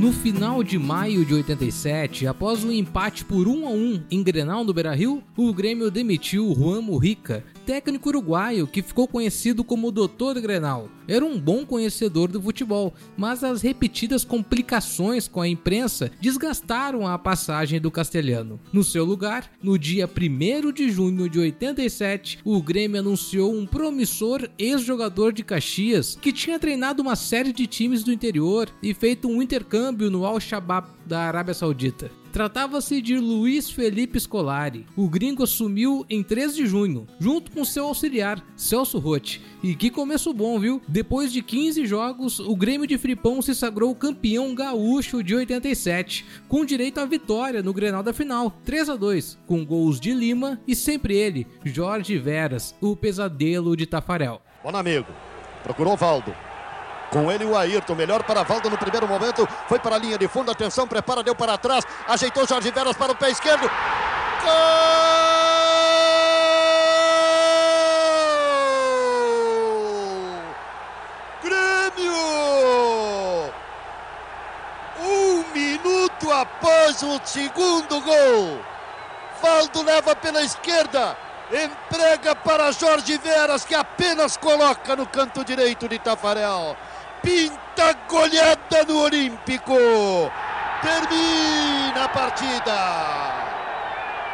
No final de maio de 87, após um empate por 1 a 1 em Grenal no Beira-Rio, o Grêmio demitiu Juan Mujica, técnico uruguaio que ficou conhecido como Doutor Grenal. Era um bom conhecedor do futebol, mas as repetidas complicações com a imprensa desgastaram a passagem do castelhano. No seu lugar, no dia 1 de junho de 87, o Grêmio anunciou um promissor ex-jogador de Caxias que tinha treinado uma série de times do interior e feito um intercâmbio no Al-Shabaab da Arábia Saudita. Tratava-se de Luiz Felipe Scolari. O gringo assumiu em 3 de junho, junto com seu auxiliar, Celso Rotti. E que começo bom, viu? Depois de 15 jogos, o Grêmio de Fripão se sagrou campeão gaúcho de 87, com direito à vitória no Grenal da final, 3 a 2, com gols de Lima e sempre ele, Jorge Veras, o pesadelo de Tafarel. Bom amigo, procurou Valdo. Com ele o Ayrton, melhor para Valdo no primeiro momento, foi para a linha de fundo, atenção, prepara, deu para trás, ajeitou Jorge Veras para o pé esquerdo. Gol! Grêmio! Um minuto após o segundo gol, Valdo leva pela esquerda, entrega para Jorge Veras, que apenas coloca no canto direito de Tafarel pinta goleada no Olímpico. Termina a partida.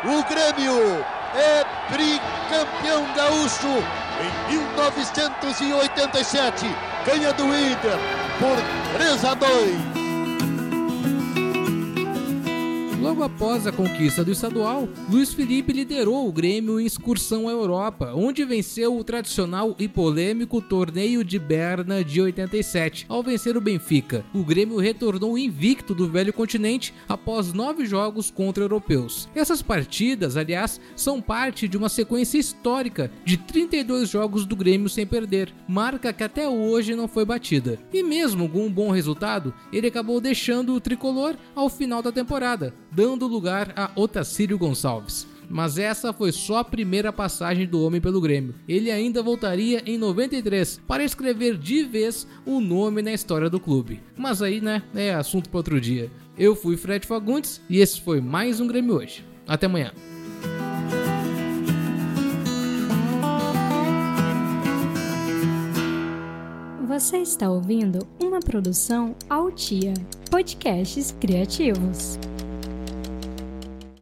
O Grêmio é tricampeão gaúcho em 1987. Ganha do Inter por 3 a 2. Após a conquista do estadual, Luiz Felipe liderou o Grêmio em excursão à Europa, onde venceu o tradicional e polêmico torneio de Berna de 87, ao vencer o Benfica. O Grêmio retornou invicto do velho continente após nove jogos contra europeus. Essas partidas, aliás, são parte de uma sequência histórica de 32 jogos do Grêmio sem perder, marca que até hoje não foi batida. E mesmo com um bom resultado, ele acabou deixando o tricolor ao final da temporada dando lugar a Otacílio Gonçalves. Mas essa foi só a primeira passagem do homem pelo Grêmio. Ele ainda voltaria em 93 para escrever de vez o nome na história do clube. Mas aí, né, é assunto para outro dia. Eu fui Fred Fagundes e esse foi mais um Grêmio hoje. Até amanhã. Você está ouvindo uma produção Altia Podcasts Criativos.